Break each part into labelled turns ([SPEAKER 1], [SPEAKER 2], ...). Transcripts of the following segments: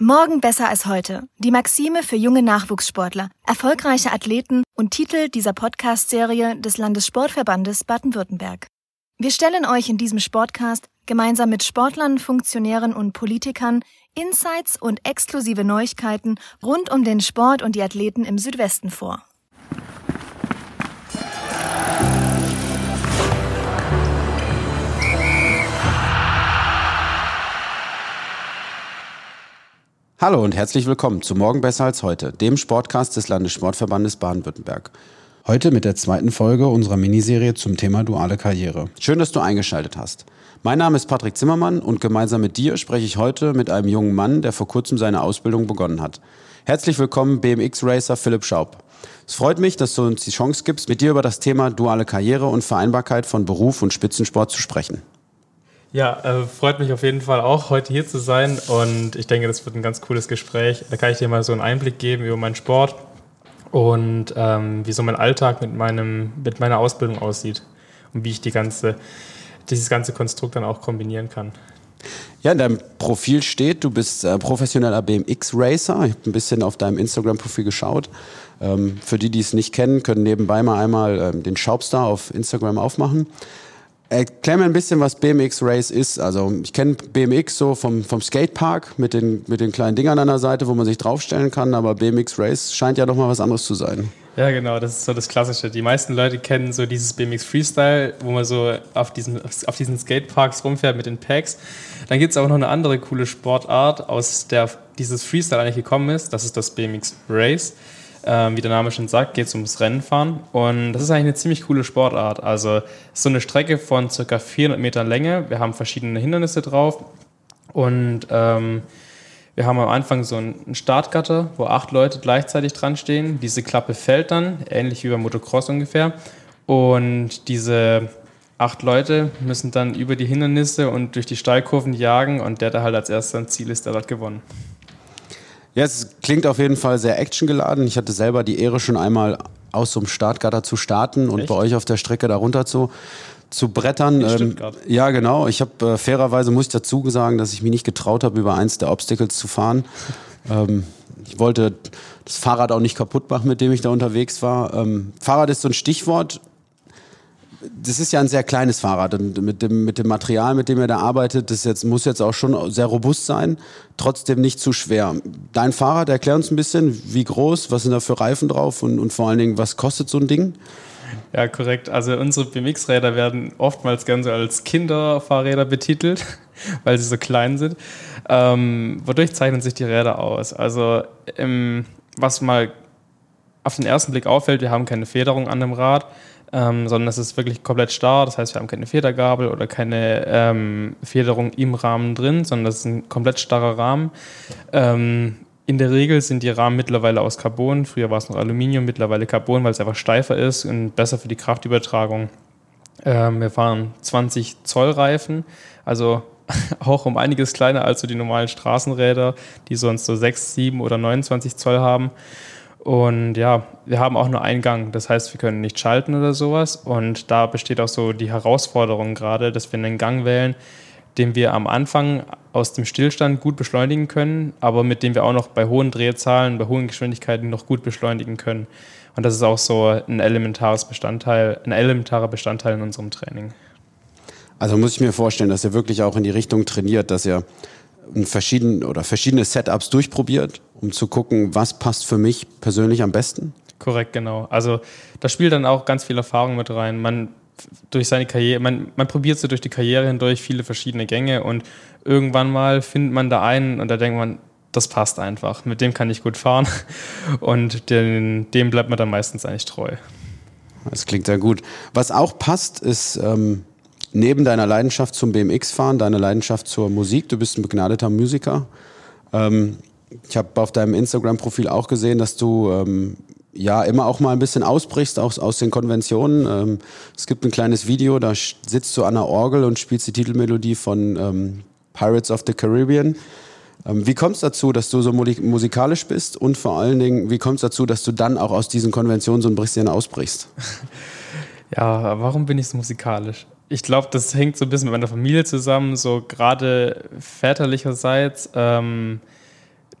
[SPEAKER 1] Morgen besser als heute. Die Maxime für junge Nachwuchssportler, erfolgreiche Athleten und Titel dieser Podcast-Serie des Landessportverbandes Baden-Württemberg. Wir stellen euch in diesem Sportcast gemeinsam mit Sportlern, Funktionären und Politikern Insights und exklusive Neuigkeiten rund um den Sport und die Athleten im Südwesten vor.
[SPEAKER 2] Hallo und herzlich willkommen zu Morgen besser als heute, dem Sportcast des Landessportverbandes Baden-Württemberg. Heute mit der zweiten Folge unserer Miniserie zum Thema duale Karriere. Schön, dass du eingeschaltet hast. Mein Name ist Patrick Zimmermann und gemeinsam mit dir spreche ich heute mit einem jungen Mann, der vor kurzem seine Ausbildung begonnen hat. Herzlich willkommen BMX-Racer Philipp Schaub. Es freut mich, dass du uns die Chance gibst, mit dir über das Thema duale Karriere und Vereinbarkeit von Beruf und Spitzensport zu sprechen.
[SPEAKER 3] Ja, äh, freut mich auf jeden Fall auch, heute hier zu sein und ich denke, das wird ein ganz cooles Gespräch. Da kann ich dir mal so einen Einblick geben über meinen Sport und ähm, wie so mein Alltag mit, meinem, mit meiner Ausbildung aussieht und wie ich die ganze dieses ganze Konstrukt dann auch kombinieren kann.
[SPEAKER 2] Ja, in deinem Profil steht, du bist äh, professioneller BMX-Racer. Ich habe ein bisschen auf deinem Instagram-Profil geschaut. Ähm, für die, die es nicht kennen, können nebenbei mal einmal ähm, den Schaubstar auf Instagram aufmachen. Erklär mir ein bisschen, was BMX Race ist. Also ich kenne BMX so vom, vom Skatepark mit den, mit den kleinen Dingern an der Seite, wo man sich draufstellen kann, aber BMX Race scheint ja doch mal was anderes zu sein.
[SPEAKER 3] Ja, genau, das ist so das Klassische. Die meisten Leute kennen so dieses BMX Freestyle, wo man so auf diesen, auf diesen Skateparks rumfährt mit den Packs. Dann gibt es aber noch eine andere coole Sportart, aus der dieses Freestyle eigentlich gekommen ist. Das ist das BMX Race. Ähm, wie der Name schon sagt, geht es ums Rennenfahren. Und das ist eigentlich eine ziemlich coole Sportart. Also so eine Strecke von ca. 400 Metern Länge. Wir haben verschiedene Hindernisse drauf. Und ähm, wir haben am Anfang so ein Startgatter, wo acht Leute gleichzeitig dran stehen. Diese Klappe fällt dann, ähnlich wie beim Motocross ungefähr. Und diese acht Leute müssen dann über die Hindernisse und durch die Steilkurven jagen und der, der halt als erster ein Ziel ist, der hat gewonnen.
[SPEAKER 2] Ja, es klingt auf jeden Fall sehr actiongeladen. Ich hatte selber die Ehre, schon einmal aus so einem Startgatter zu starten und Echt? bei euch auf der Strecke darunter zu zu brettern. Ähm, ja, genau. Ich habe äh, fairerweise muss ich dazu sagen, dass ich mich nicht getraut habe, über eins der Obstacles zu fahren. Ähm, ich wollte das Fahrrad auch nicht kaputt machen, mit dem ich da unterwegs war. Ähm, Fahrrad ist so ein Stichwort. Das ist ja ein sehr kleines Fahrrad und mit dem, mit dem Material, mit dem ihr da arbeitet, das jetzt, muss jetzt auch schon sehr robust sein, trotzdem nicht zu schwer. Dein Fahrrad, erklär uns ein bisschen, wie groß, was sind da für Reifen drauf und, und vor allen Dingen, was kostet so ein Ding?
[SPEAKER 3] Ja, korrekt. Also unsere BMX-Räder werden oftmals ganz als Kinderfahrräder betitelt, weil sie so klein sind. Ähm, wodurch zeichnen sich die Räder aus? Also ähm, was mal auf den ersten Blick auffällt, wir haben keine Federung an dem Rad, ähm, sondern es ist wirklich komplett starr. Das heißt, wir haben keine Federgabel oder keine ähm, Federung im Rahmen drin, sondern das ist ein komplett starrer Rahmen. Ähm, in der Regel sind die Rahmen mittlerweile aus Carbon. Früher war es noch Aluminium, mittlerweile Carbon, weil es einfach steifer ist und besser für die Kraftübertragung. Ähm, wir fahren 20 Zoll Reifen, also auch um einiges kleiner als so die normalen Straßenräder, die sonst so 6, 7 oder 29 Zoll haben. Und ja, wir haben auch nur einen Gang. Das heißt, wir können nicht schalten oder sowas. Und da besteht auch so die Herausforderung gerade, dass wir einen Gang wählen, den wir am Anfang aus dem Stillstand gut beschleunigen können, aber mit dem wir auch noch bei hohen Drehzahlen, bei hohen Geschwindigkeiten noch gut beschleunigen können. Und das ist auch so ein elementares Bestandteil, ein elementarer Bestandteil in unserem Training.
[SPEAKER 2] Also muss ich mir vorstellen, dass ihr wirklich auch in die Richtung trainiert, dass ihr verschieden, oder verschiedene Setups durchprobiert, um zu gucken, was passt für mich persönlich am besten?
[SPEAKER 3] Korrekt, genau. Also da spielt dann auch ganz viel Erfahrung mit rein. Man durch seine Karriere, man, man probiert so durch die Karriere hindurch viele verschiedene Gänge und irgendwann mal findet man da einen und da denkt man, das passt einfach, mit dem kann ich gut fahren und den, dem bleibt man dann meistens eigentlich treu.
[SPEAKER 2] Das klingt sehr gut. Was auch passt, ist ähm, neben deiner Leidenschaft zum BMX-Fahren, deine Leidenschaft zur Musik. Du bist ein begnadeter Musiker. Ähm, ich habe auf deinem Instagram-Profil auch gesehen, dass du ähm, ja immer auch mal ein bisschen ausbrichst aus, aus den Konventionen. Ähm, es gibt ein kleines Video, da sitzt du an der Orgel und spielst die Titelmelodie von ähm, Pirates of the Caribbean. Ähm, wie kommt es dazu, dass du so musikalisch bist und vor allen Dingen, wie kommt es dazu, dass du dann auch aus diesen Konventionen so ein bisschen ausbrichst?
[SPEAKER 3] Ja, warum bin ich so musikalisch? Ich glaube, das hängt so ein bisschen mit meiner Familie zusammen, so gerade väterlicherseits. Ähm,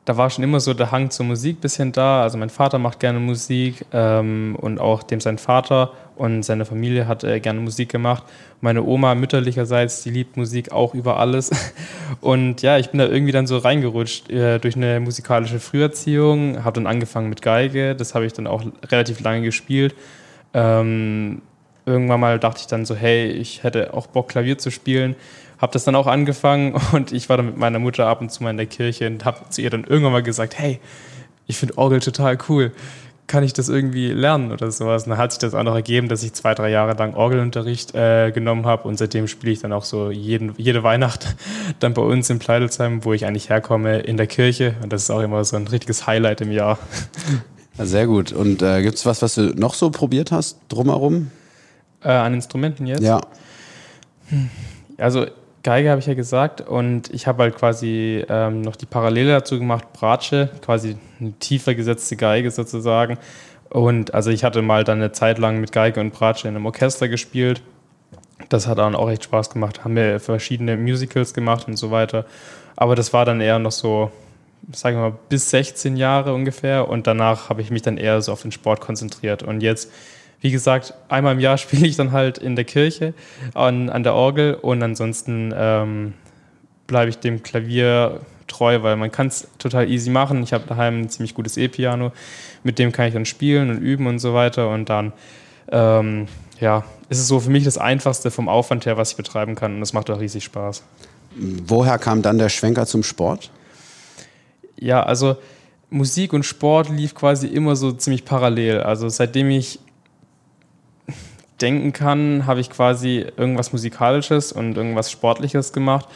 [SPEAKER 3] da war schon immer so der Hang zur Musik ein bisschen da. Also mein Vater macht gerne Musik ähm, und auch dem sein Vater und seine Familie hat äh, gerne Musik gemacht. Meine Oma mütterlicherseits, die liebt Musik auch über alles. Und ja, ich bin da irgendwie dann so reingerutscht äh, durch eine musikalische Früherziehung, habe dann angefangen mit Geige, das habe ich dann auch relativ lange gespielt. Ähm, irgendwann mal dachte ich dann so, hey, ich hätte auch Bock Klavier zu spielen habe das dann auch angefangen und ich war dann mit meiner Mutter ab und zu mal in der Kirche und habe zu ihr dann irgendwann mal gesagt, hey, ich finde Orgel total cool. Kann ich das irgendwie lernen oder sowas? Und dann hat sich das auch noch ergeben, dass ich zwei, drei Jahre lang Orgelunterricht äh, genommen habe und seitdem spiele ich dann auch so jeden, jede Weihnacht dann bei uns in Pleidelsheim, wo ich eigentlich herkomme, in der Kirche. Und das ist auch immer so ein richtiges Highlight im Jahr.
[SPEAKER 2] Ja, sehr gut. Und äh, gibt es was, was du noch so probiert hast drumherum?
[SPEAKER 3] Äh, an Instrumenten jetzt?
[SPEAKER 2] Ja.
[SPEAKER 3] Hm. Also Geige habe ich ja gesagt und ich habe halt quasi ähm, noch die Parallele dazu gemacht, Bratsche, quasi eine tiefer gesetzte Geige sozusagen. Und also ich hatte mal dann eine Zeit lang mit Geige und Bratsche in einem Orchester gespielt. Das hat dann auch echt Spaß gemacht. Haben wir verschiedene Musicals gemacht und so weiter. Aber das war dann eher noch so, sagen wir mal, bis 16 Jahre ungefähr. Und danach habe ich mich dann eher so auf den Sport konzentriert. Und jetzt wie gesagt, einmal im Jahr spiele ich dann halt in der Kirche an, an der Orgel und ansonsten ähm, bleibe ich dem Klavier treu, weil man kann es total easy machen. Ich habe daheim ein ziemlich gutes E-Piano, mit dem kann ich dann spielen und üben und so weiter und dann ähm, ja, ist es so für mich das Einfachste vom Aufwand her, was ich betreiben kann und das macht auch riesig Spaß.
[SPEAKER 2] Woher kam dann der Schwenker zum Sport?
[SPEAKER 3] Ja, also Musik und Sport lief quasi immer so ziemlich parallel. Also seitdem ich denken kann, habe ich quasi irgendwas Musikalisches und irgendwas Sportliches gemacht.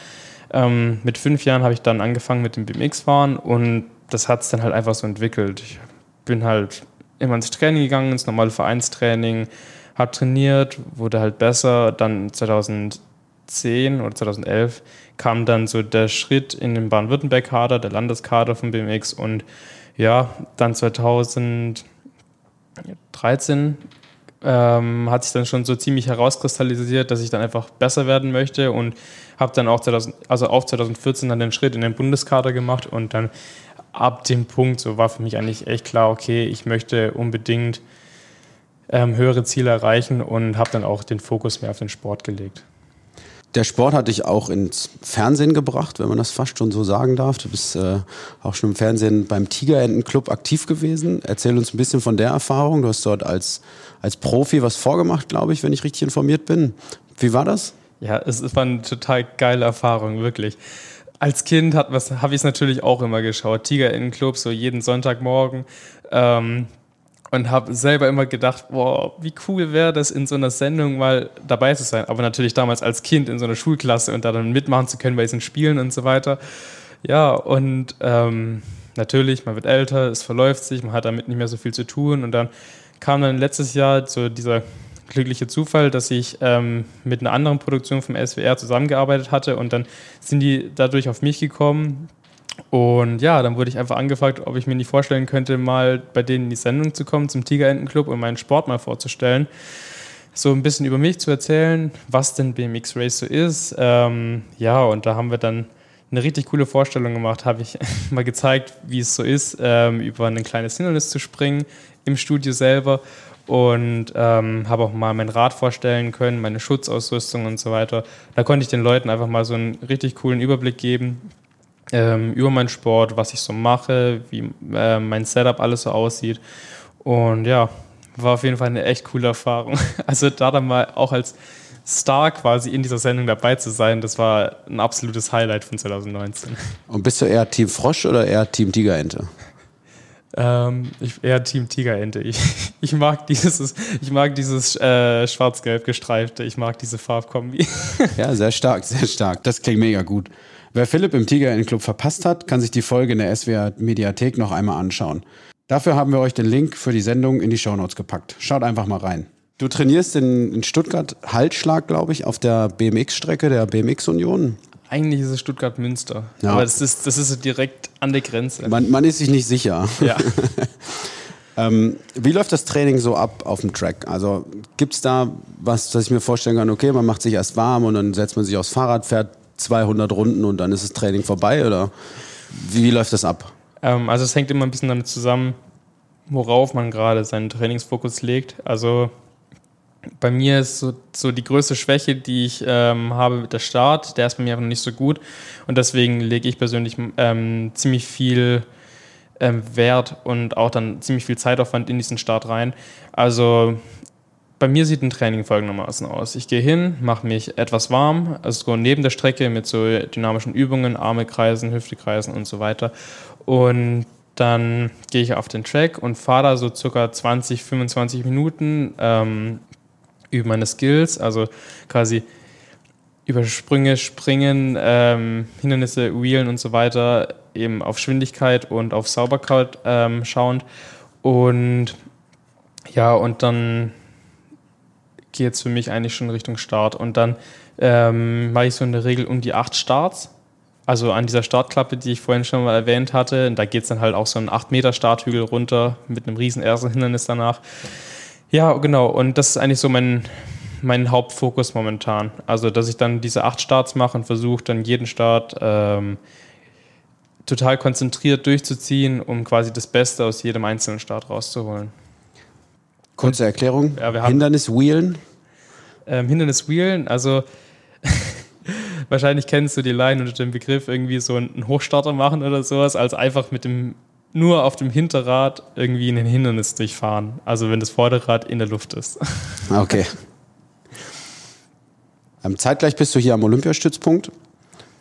[SPEAKER 3] Ähm, mit fünf Jahren habe ich dann angefangen mit dem BMX-Fahren und das hat es dann halt einfach so entwickelt. Ich bin halt immer ins Training gegangen, ins normale Vereinstraining, habe trainiert, wurde halt besser. Dann 2010 oder 2011 kam dann so der Schritt in den Baden-Württemberg-Kader, der Landeskader von BMX und ja, dann 2013 ähm, hat sich dann schon so ziemlich herauskristallisiert, dass ich dann einfach besser werden möchte und habe dann auch 2000, also auf 2014 dann den Schritt in den Bundeskader gemacht und dann ab dem Punkt so war für mich eigentlich echt klar, okay, ich möchte unbedingt ähm, höhere Ziele erreichen und habe dann auch den Fokus mehr auf den Sport gelegt.
[SPEAKER 2] Der Sport hat dich auch ins Fernsehen gebracht, wenn man das fast schon so sagen darf. Du bist äh, auch schon im Fernsehen beim Tigerentenclub aktiv gewesen. Erzähl uns ein bisschen von der Erfahrung. Du hast dort als, als Profi was vorgemacht, glaube ich, wenn ich richtig informiert bin. Wie war das?
[SPEAKER 3] Ja, es, war eine total geile Erfahrung, wirklich. Als Kind habe ich es natürlich auch immer geschaut. Tigerentenclub, so jeden Sonntagmorgen. Ähm, und habe selber immer gedacht, boah, wie cool wäre das, in so einer Sendung mal dabei zu sein. Aber natürlich damals als Kind in so einer Schulklasse und da dann mitmachen zu können bei diesen Spielen und so weiter. Ja, und ähm, natürlich, man wird älter, es verläuft sich, man hat damit nicht mehr so viel zu tun. Und dann kam dann letztes Jahr so dieser glückliche Zufall, dass ich ähm, mit einer anderen Produktion vom SWR zusammengearbeitet hatte und dann sind die dadurch auf mich gekommen und ja, dann wurde ich einfach angefragt, ob ich mir nicht vorstellen könnte, mal bei denen in die Sendung zu kommen, zum Tigerentenclub und meinen Sport mal vorzustellen. So ein bisschen über mich zu erzählen, was denn BMX Race so ist. Ähm, ja, und da haben wir dann eine richtig coole Vorstellung gemacht. Habe ich mal gezeigt, wie es so ist, ähm, über ein kleines Hindernis zu springen im Studio selber. Und ähm, habe auch mal mein Rad vorstellen können, meine Schutzausrüstung und so weiter. Da konnte ich den Leuten einfach mal so einen richtig coolen Überblick geben, ähm, über meinen Sport, was ich so mache, wie äh, mein Setup alles so aussieht. Und ja, war auf jeden Fall eine echt coole Erfahrung. Also da dann mal auch als Star quasi in dieser Sendung dabei zu sein, das war ein absolutes Highlight von 2019.
[SPEAKER 2] Und bist du eher Team Frosch oder eher Team Tigerente?
[SPEAKER 3] Ähm, ich, eher Team Tigerente. Ich, ich mag dieses, ich mag dieses äh, schwarz-gelb gestreifte, ich mag diese Farbkombi.
[SPEAKER 2] Ja, sehr stark, sehr stark. Das klingt mega gut. Wer Philipp im Tiger in den Club verpasst hat, kann sich die Folge in der SWR Mediathek noch einmal anschauen. Dafür haben wir euch den Link für die Sendung in die Shownotes gepackt. Schaut einfach mal rein. Du trainierst in, in Stuttgart Halsschlag, glaube ich, auf der BMX-Strecke der BMX Union.
[SPEAKER 3] Eigentlich ist es Stuttgart-Münster. Ja. Aber das ist, das ist direkt an der Grenze.
[SPEAKER 2] Man, man ist sich nicht sicher.
[SPEAKER 3] Ja.
[SPEAKER 2] ähm, wie läuft das Training so ab auf dem Track? Also gibt es da was, dass ich mir vorstellen kann, okay, man macht sich erst warm und dann setzt man sich aufs Fahrrad, fährt 200 Runden und dann ist das Training vorbei oder wie läuft das ab?
[SPEAKER 3] Ähm, also es hängt immer ein bisschen damit zusammen, worauf man gerade seinen Trainingsfokus legt. Also bei mir ist so, so die größte Schwäche, die ich ähm, habe, der Start. Der ist bei mir einfach nicht so gut. Und deswegen lege ich persönlich ähm, ziemlich viel ähm, Wert und auch dann ziemlich viel Zeitaufwand in diesen Start rein. Also bei mir sieht ein Training folgendermaßen aus. Ich gehe hin, mache mich etwas warm, also so neben der Strecke mit so dynamischen Übungen, Arme kreisen, Hüfte kreisen und so weiter. Und dann gehe ich auf den Track und fahre da so circa 20, 25 Minuten ähm, über meine Skills, also quasi über Sprünge, Springen, ähm, Hindernisse, Wheelen und so weiter, eben auf Geschwindigkeit und auf Sauberkeit ähm, schauend. Und ja, und dann geht es für mich eigentlich schon Richtung Start. Und dann ähm, mache ich so in der Regel um die acht Starts. Also an dieser Startklappe, die ich vorhin schon mal erwähnt hatte, da geht es dann halt auch so einen 8 Meter Starthügel runter mit einem riesen ersten Hindernis danach. Ja, genau. Und das ist eigentlich so mein, mein Hauptfokus momentan. Also, dass ich dann diese acht Starts mache und versuche dann jeden Start ähm, total konzentriert durchzuziehen, um quasi das Beste aus jedem einzelnen Start rauszuholen.
[SPEAKER 2] Kurze Erklärung. Ja, Hindernis Wheelen.
[SPEAKER 3] Ähm, Hindernis Wheelen, also wahrscheinlich kennst du die Line unter dem Begriff irgendwie so einen Hochstarter machen oder sowas, als einfach mit dem nur auf dem Hinterrad irgendwie ein Hindernis durchfahren. Also wenn das Vorderrad in der Luft ist.
[SPEAKER 2] Okay. Ähm, zeitgleich bist du hier am Olympiastützpunkt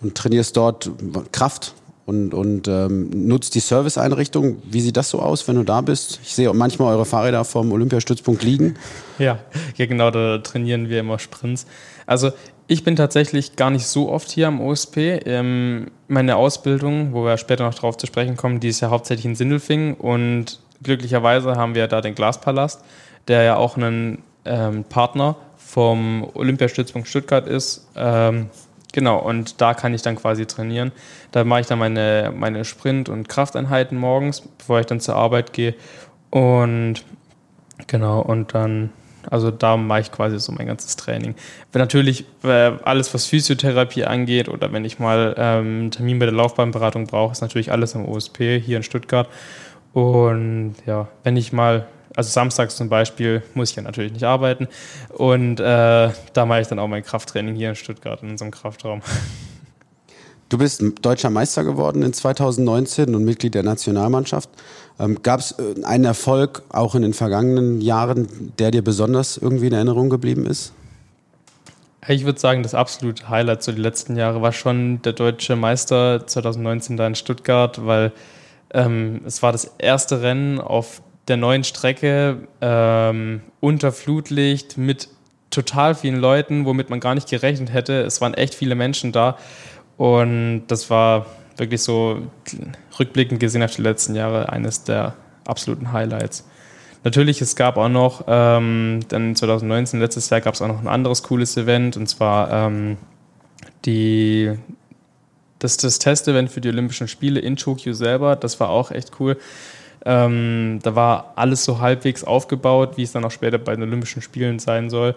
[SPEAKER 2] und trainierst dort Kraft und, und ähm, nutzt die Serviceeinrichtung. Wie sieht das so aus, wenn du da bist? Ich sehe manchmal eure Fahrräder vom Olympiastützpunkt liegen.
[SPEAKER 3] Ja, ja genau, da trainieren wir immer Sprints. Also ich bin tatsächlich gar nicht so oft hier am OSP. Ähm, meine Ausbildung, wo wir später noch drauf zu sprechen kommen, die ist ja hauptsächlich in Sindelfing und glücklicherweise haben wir da den Glaspalast, der ja auch ein ähm, Partner vom Olympiastützpunkt Stuttgart ist. Ähm, Genau, und da kann ich dann quasi trainieren. Da mache ich dann meine, meine Sprint- und Krafteinheiten morgens, bevor ich dann zur Arbeit gehe. Und genau, und dann, also da mache ich quasi so mein ganzes Training. Wenn natürlich äh, alles, was Physiotherapie angeht oder wenn ich mal ähm, einen Termin bei der Laufbahnberatung brauche, ist natürlich alles am OSP hier in Stuttgart. Und ja, wenn ich mal also samstags zum Beispiel muss ich ja natürlich nicht arbeiten. Und äh, da mache ich dann auch mein Krafttraining hier in Stuttgart in unserem Kraftraum.
[SPEAKER 2] Du bist deutscher Meister geworden in 2019 und Mitglied der Nationalmannschaft. Ähm, Gab es äh, einen Erfolg auch in den vergangenen Jahren, der dir besonders irgendwie in Erinnerung geblieben ist?
[SPEAKER 3] Ich würde sagen, das absolute Highlight so die letzten Jahre war schon der deutsche Meister 2019 da in Stuttgart, weil ähm, es war das erste Rennen auf der neuen Strecke ähm, unter Flutlicht mit total vielen Leuten, womit man gar nicht gerechnet hätte. Es waren echt viele Menschen da und das war wirklich so rückblickend gesehen auf die letzten Jahre eines der absoluten Highlights. Natürlich, es gab auch noch, ähm, dann 2019, letztes Jahr, gab es auch noch ein anderes cooles Event und zwar ähm, die, das, das Testevent für die Olympischen Spiele in Tokio selber. Das war auch echt cool. Ähm, da war alles so halbwegs aufgebaut, wie es dann auch später bei den Olympischen Spielen sein soll.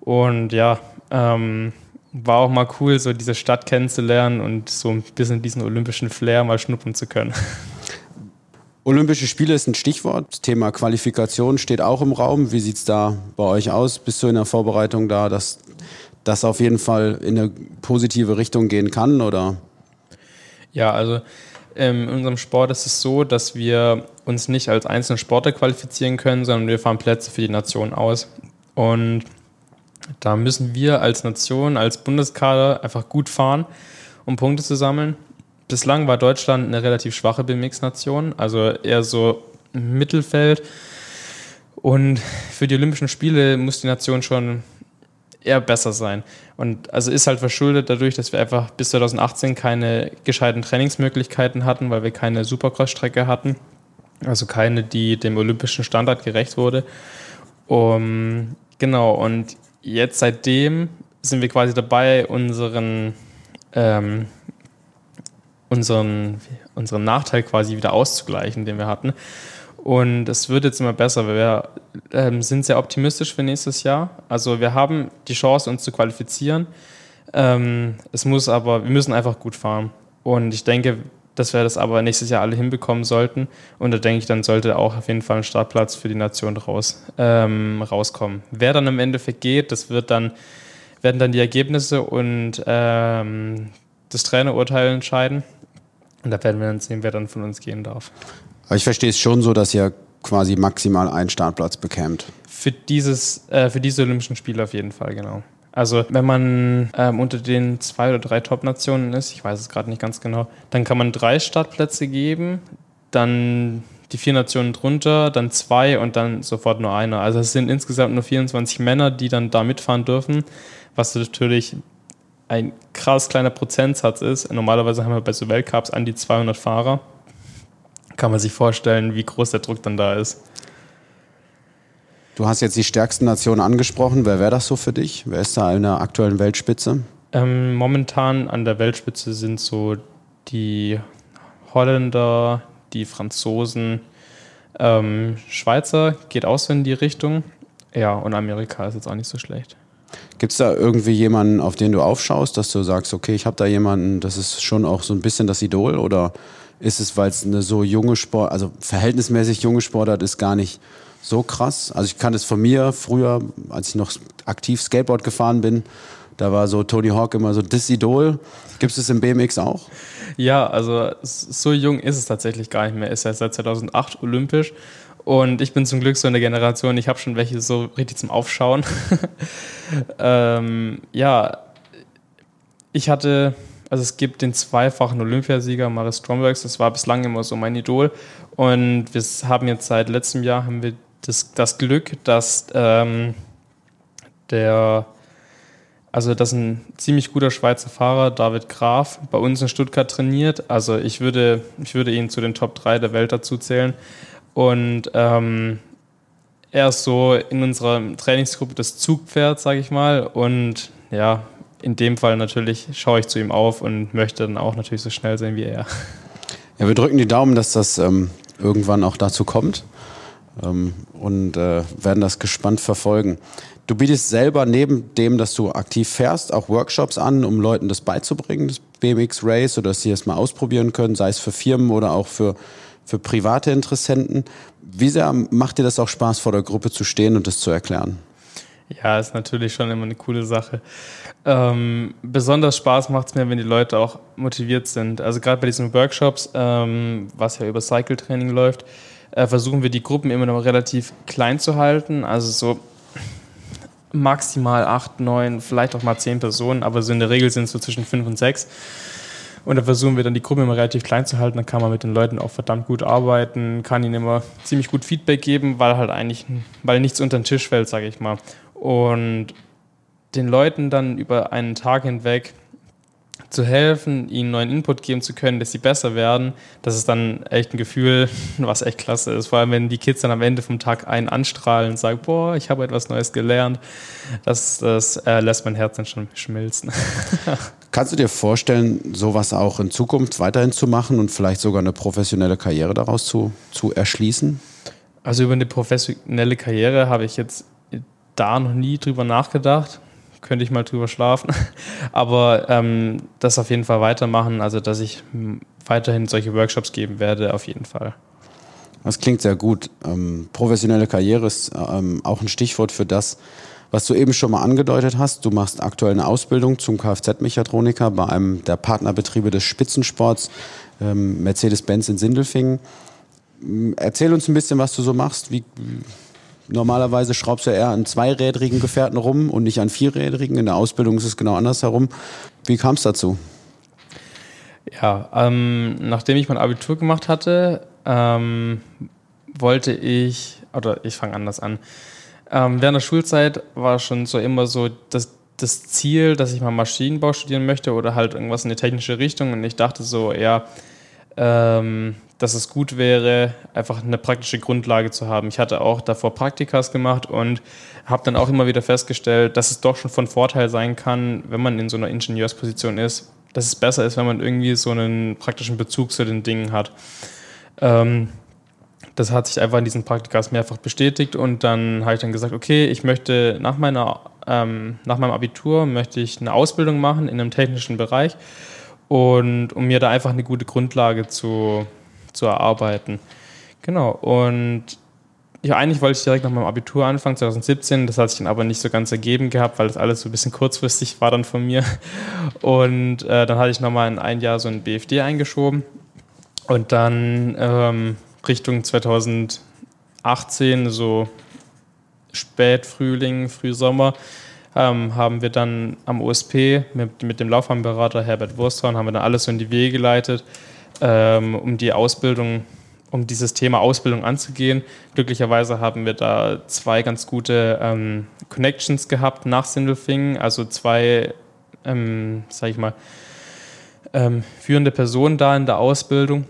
[SPEAKER 3] Und ja, ähm, war auch mal cool, so diese Stadt kennenzulernen und so ein bisschen diesen olympischen Flair mal schnuppern zu können.
[SPEAKER 2] Olympische Spiele ist ein Stichwort. Thema Qualifikation steht auch im Raum. Wie sieht es da bei euch aus? Bist du in der Vorbereitung da, dass das auf jeden Fall in eine positive Richtung gehen kann? Oder?
[SPEAKER 3] Ja, also in unserem Sport ist es so, dass wir uns nicht als einzelne Sportler qualifizieren können, sondern wir fahren Plätze für die Nation aus. Und da müssen wir als Nation, als Bundeskader einfach gut fahren, um Punkte zu sammeln. Bislang war Deutschland eine relativ schwache BMX-Nation, also eher so Mittelfeld. Und für die Olympischen Spiele muss die Nation schon eher besser sein. Und also ist halt verschuldet dadurch, dass wir einfach bis 2018 keine gescheiten Trainingsmöglichkeiten hatten, weil wir keine Supercross-Strecke hatten. Also keine, die dem olympischen Standard gerecht wurde. Um, genau, und jetzt seitdem sind wir quasi dabei, unseren, ähm, unseren, unseren Nachteil quasi wieder auszugleichen, den wir hatten. Und es wird jetzt immer besser, weil wir ähm, sind sehr optimistisch für nächstes Jahr. Also wir haben die Chance, uns zu qualifizieren. Ähm, es muss aber, wir müssen einfach gut fahren. Und ich denke, dass wir das aber nächstes Jahr alle hinbekommen sollten. Und da denke ich, dann sollte auch auf jeden Fall ein Startplatz für die Nation raus, ähm, rauskommen. Wer dann im Endeffekt geht, das wird dann, werden dann die Ergebnisse und ähm, das Trainerurteil entscheiden. Und da werden wir dann sehen, wer dann von uns gehen darf.
[SPEAKER 2] Aber ich verstehe es schon so, dass ihr quasi maximal einen Startplatz bekämt.
[SPEAKER 3] Für, dieses, äh, für diese Olympischen Spiele auf jeden Fall, genau. Also wenn man ähm, unter den zwei oder drei Top-Nationen ist, ich weiß es gerade nicht ganz genau, dann kann man drei Startplätze geben, dann die vier Nationen drunter, dann zwei und dann sofort nur einer. Also es sind insgesamt nur 24 Männer, die dann da mitfahren dürfen, was natürlich ein krass kleiner Prozentsatz ist. Normalerweise haben wir bei so Weltcups an die 200 Fahrer. Kann man sich vorstellen, wie groß der Druck dann da ist.
[SPEAKER 2] Du hast jetzt die stärksten Nationen angesprochen. Wer wäre das so für dich? Wer ist da in der aktuellen Weltspitze?
[SPEAKER 3] Ähm, momentan an der Weltspitze sind so die Holländer, die Franzosen, ähm, Schweizer geht auch so in die Richtung. Ja, und Amerika ist jetzt auch nicht so schlecht.
[SPEAKER 2] Gibt es da irgendwie jemanden, auf den du aufschaust, dass du sagst, okay, ich habe da jemanden, das ist schon auch so ein bisschen das Idol? Oder ist es, weil es eine so junge Sport, also verhältnismäßig junge Sportart ist, gar nicht so krass? Also ich kann es von mir früher, als ich noch aktiv Skateboard gefahren bin, da war so Tony Hawk immer so das Idol. Gibt es das im BMX auch?
[SPEAKER 3] Ja, also so jung ist es tatsächlich gar nicht mehr. Ist ja seit 2008 olympisch und ich bin zum Glück so in der Generation, ich habe schon welche so richtig zum Aufschauen. ähm, ja, ich hatte, also es gibt den zweifachen Olympiasieger Maris Strombergs, das war bislang immer so mein Idol. Und wir haben jetzt seit letztem Jahr haben wir das, das Glück, dass ähm, der also das ist ein ziemlich guter Schweizer Fahrer, David Graf, bei uns in Stuttgart trainiert. Also ich würde, ich würde ihn zu den Top 3 der Welt dazu zählen. Und ähm, er ist so in unserer Trainingsgruppe das Zugpferd, sage ich mal. Und ja, in dem Fall natürlich schaue ich zu ihm auf und möchte dann auch natürlich so schnell sein wie er.
[SPEAKER 2] Ja, wir drücken die Daumen, dass das ähm, irgendwann auch dazu kommt ähm, und äh, werden das gespannt verfolgen. Du bietest selber neben dem, dass du aktiv fährst, auch Workshops an, um Leuten das beizubringen, das BMX Race, oder dass sie es mal ausprobieren können, sei es für Firmen oder auch für für private Interessenten. Wie sehr macht dir das auch Spaß, vor der Gruppe zu stehen und das zu erklären?
[SPEAKER 3] Ja, ist natürlich schon immer eine coole Sache. Ähm, besonders Spaß macht es mir, wenn die Leute auch motiviert sind. Also gerade bei diesen Workshops, ähm, was ja über Cycle-Training läuft, äh, versuchen wir die Gruppen immer noch relativ klein zu halten. Also so maximal acht, neun, vielleicht auch mal zehn Personen, aber so in der Regel sind es so zwischen fünf und sechs. Und da versuchen wir dann die Gruppe immer relativ klein zu halten. Dann kann man mit den Leuten auch verdammt gut arbeiten, kann ihnen immer ziemlich gut Feedback geben, weil halt eigentlich, weil nichts unter den Tisch fällt, sage ich mal. Und den Leuten dann über einen Tag hinweg zu helfen, ihnen neuen Input geben zu können, dass sie besser werden, das ist dann echt ein Gefühl, was echt klasse ist. Vor allem, wenn die Kids dann am Ende vom Tag einen anstrahlen und sagen, boah, ich habe etwas Neues gelernt, das, das äh, lässt mein Herz dann schon schmilzen.
[SPEAKER 2] Kannst du dir vorstellen, sowas auch in Zukunft weiterhin zu machen und vielleicht sogar eine professionelle Karriere daraus zu, zu erschließen?
[SPEAKER 3] Also über eine professionelle Karriere habe ich jetzt da noch nie drüber nachgedacht könnte ich mal drüber schlafen. Aber ähm, das auf jeden Fall weitermachen, also dass ich weiterhin solche Workshops geben werde, auf jeden Fall.
[SPEAKER 2] Das klingt sehr gut. Ähm, professionelle Karriere ist ähm, auch ein Stichwort für das, was du eben schon mal angedeutet hast. Du machst aktuell eine Ausbildung zum Kfz-Mechatroniker bei einem der Partnerbetriebe des Spitzensports, ähm, Mercedes-Benz in Sindelfingen. Erzähl uns ein bisschen, was du so machst. Wie, Normalerweise schraubst du eher an zweirädrigen Gefährten rum und nicht an vierrädrigen. In der Ausbildung ist es genau andersherum. Wie kam es dazu?
[SPEAKER 3] Ja, ähm, nachdem ich mein Abitur gemacht hatte, ähm, wollte ich, oder ich fange anders an. Ähm, während der Schulzeit war schon so immer so das, das Ziel, dass ich mal Maschinenbau studieren möchte oder halt irgendwas in die technische Richtung. Und ich dachte so, ja, ähm, dass es gut wäre, einfach eine praktische Grundlage zu haben. Ich hatte auch davor Praktikas gemacht und habe dann auch immer wieder festgestellt, dass es doch schon von Vorteil sein kann, wenn man in so einer Ingenieursposition ist, dass es besser ist, wenn man irgendwie so einen praktischen Bezug zu den Dingen hat. Ähm, das hat sich einfach in diesen Praktikas mehrfach bestätigt und dann habe ich dann gesagt, okay, ich möchte nach, meiner, ähm, nach meinem Abitur möchte ich eine Ausbildung machen in einem technischen Bereich und um mir da einfach eine gute Grundlage zu, zu erarbeiten. Genau, und ja, eigentlich wollte ich direkt nach meinem Abitur anfangen, 2017. Das hat sich dann aber nicht so ganz ergeben gehabt, weil das alles so ein bisschen kurzfristig war dann von mir. Und äh, dann hatte ich nochmal in ein Jahr so ein BFD eingeschoben. Und dann ähm, Richtung 2018, so Spätfrühling, Frühsommer, ähm, haben wir dann am OSP mit, mit dem Laufbahnberater Herbert Wursthorn, haben wir dann alles so in die Wege geleitet, ähm, um die Ausbildung um dieses Thema Ausbildung anzugehen. Glücklicherweise haben wir da zwei ganz gute ähm, Connections gehabt nach Sindelfingen, also zwei, ähm, sag ich mal, ähm, führende Personen da in der Ausbildung,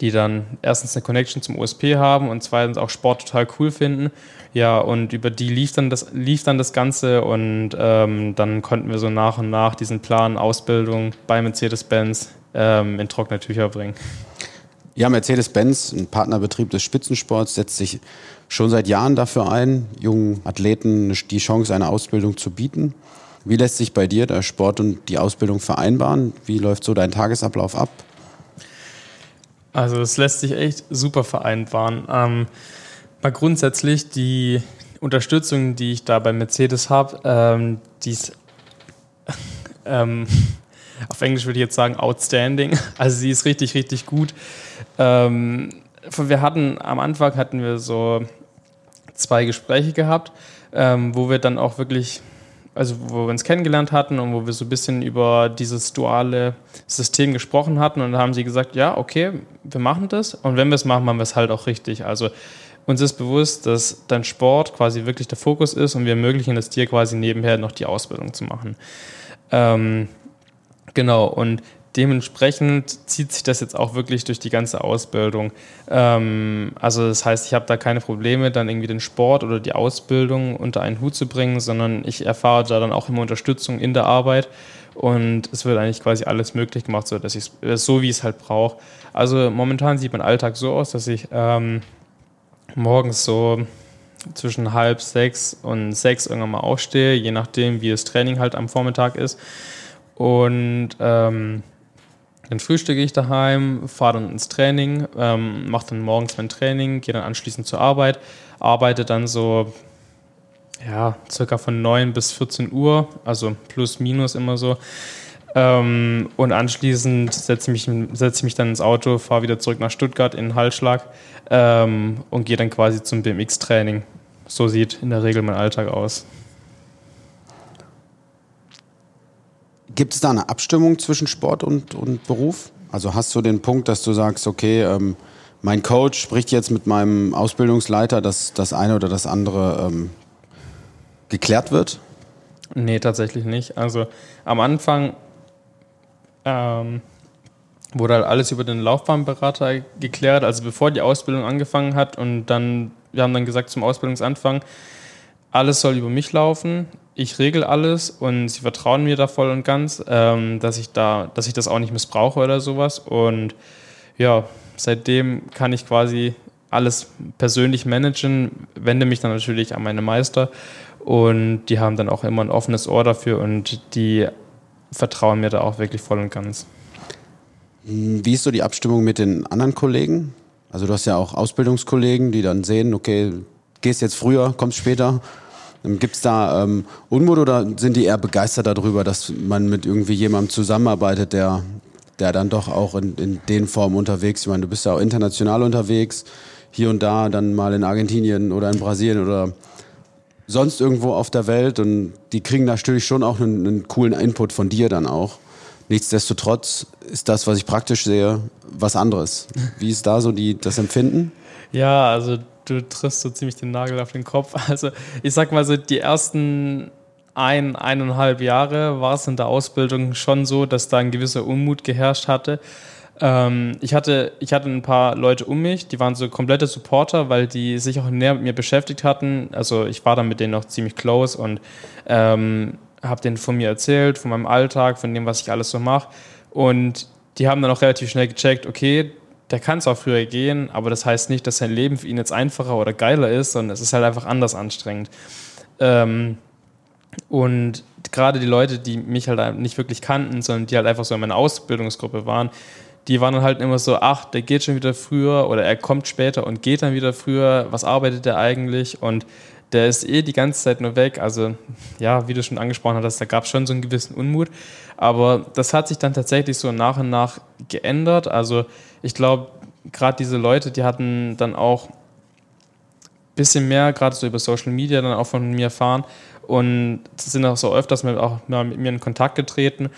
[SPEAKER 3] die dann erstens eine Connection zum OSP haben und zweitens auch Sport total cool finden. Ja, und über die lief dann das, lief dann das Ganze und ähm, dann konnten wir so nach und nach diesen Plan Ausbildung bei Mercedes-Benz ähm, in trockene Tücher bringen.
[SPEAKER 2] Ja, Mercedes-Benz, ein Partnerbetrieb des Spitzensports, setzt sich schon seit Jahren dafür ein, jungen Athleten die Chance einer Ausbildung zu bieten. Wie lässt sich bei dir der Sport und die Ausbildung vereinbaren? Wie läuft so dein Tagesablauf ab?
[SPEAKER 3] Also es lässt sich echt super vereinbaren. Ähm, mal grundsätzlich die Unterstützung, die ich da bei Mercedes habe, ähm, die ist ähm, auf Englisch würde ich jetzt sagen outstanding. Also sie ist richtig, richtig gut. Ähm, wir hatten am Anfang hatten wir so zwei Gespräche gehabt, ähm, wo wir dann auch wirklich, also wo wir uns kennengelernt hatten und wo wir so ein bisschen über dieses duale System gesprochen hatten und da haben sie gesagt, ja, okay, wir machen das und wenn wir es machen, machen wir es halt auch richtig. Also uns ist bewusst, dass dein Sport quasi wirklich der Fokus ist und wir ermöglichen es dir quasi nebenher noch die Ausbildung zu machen. Ähm, genau, und dementsprechend zieht sich das jetzt auch wirklich durch die ganze Ausbildung. Ähm, also das heißt, ich habe da keine Probleme, dann irgendwie den Sport oder die Ausbildung unter einen Hut zu bringen, sondern ich erfahre da dann auch immer Unterstützung in der Arbeit und es wird eigentlich quasi alles möglich gemacht, so dass ich äh, so wie ich es halt brauche. Also momentan sieht mein Alltag so aus, dass ich ähm, morgens so zwischen halb sechs und sechs irgendwann mal aufstehe, je nachdem, wie das Training halt am Vormittag ist. Und ähm, dann frühstücke ich daheim, fahre dann ins Training, ähm, mache dann morgens mein Training, gehe dann anschließend zur Arbeit, arbeite dann so ja, circa von 9 bis 14 Uhr, also plus minus immer so. Ähm, und anschließend setze ich, mich, setz ich mich dann ins Auto, fahre wieder zurück nach Stuttgart in den Hallschlag ähm, und gehe dann quasi zum BMX-Training. So sieht in der Regel mein Alltag aus.
[SPEAKER 2] Gibt es da eine Abstimmung zwischen Sport und, und Beruf? Also hast du den Punkt, dass du sagst, okay, ähm, mein Coach spricht jetzt mit meinem Ausbildungsleiter, dass das eine oder das andere ähm, geklärt wird?
[SPEAKER 3] Nee, tatsächlich nicht. Also am Anfang ähm, wurde halt alles über den Laufbahnberater geklärt, also bevor die Ausbildung angefangen hat und dann, wir haben dann gesagt zum Ausbildungsanfang, alles soll über mich laufen ich regel alles und sie vertrauen mir da voll und ganz, ähm, dass ich da, dass ich das auch nicht missbrauche oder sowas. Und ja, seitdem kann ich quasi alles persönlich managen, wende mich dann natürlich an meine Meister und die haben dann auch immer ein offenes Ohr dafür und die vertrauen mir da auch wirklich voll und ganz.
[SPEAKER 2] Wie ist so die Abstimmung mit den anderen Kollegen? Also du hast ja auch Ausbildungskollegen, die dann sehen, okay, gehst jetzt früher, kommst später Gibt es da ähm, Unmut oder sind die eher begeistert darüber, dass man mit irgendwie jemandem zusammenarbeitet, der, der dann doch auch in, in den Formen unterwegs ist? Ich meine, du bist ja auch international unterwegs, hier und da, dann mal in Argentinien oder in Brasilien oder sonst irgendwo auf der Welt und die kriegen natürlich schon auch einen, einen coolen Input von dir dann auch. Nichtsdestotrotz ist das, was ich praktisch sehe, was anderes. Wie ist da so die, das Empfinden?
[SPEAKER 3] Ja, also du triffst so ziemlich den Nagel auf den Kopf. Also ich sag mal so, die ersten ein, eineinhalb Jahre war es in der Ausbildung schon so, dass da ein gewisser Unmut geherrscht hatte. Ähm, ich, hatte ich hatte ein paar Leute um mich, die waren so komplette Supporter, weil die sich auch näher mit mir beschäftigt hatten. Also ich war dann mit denen auch ziemlich close und ähm, habe denen von mir erzählt, von meinem Alltag, von dem, was ich alles so mache. Und die haben dann auch relativ schnell gecheckt, okay, der kann zwar früher gehen, aber das heißt nicht, dass sein Leben für ihn jetzt einfacher oder geiler ist, sondern es ist halt einfach anders anstrengend. Ähm, Und gerade die Leute, die mich halt nicht wirklich kannten, sondern die halt einfach so in meiner Ausbildungsgruppe waren, die waren dann halt immer so, ach, der geht schon wieder früher oder er kommt später und geht dann wieder früher. Was arbeitet der eigentlich? Und der ist eh die ganze Zeit nur weg. Also ja, wie du schon angesprochen hast, da gab es schon so einen gewissen Unmut. Aber das hat sich dann tatsächlich so nach und nach geändert. Also ich glaube, gerade diese Leute, die hatten dann auch ein bisschen mehr, gerade so über Social Media, dann auch von mir erfahren und sind auch so öfters mit, auch mit mir in Kontakt getreten.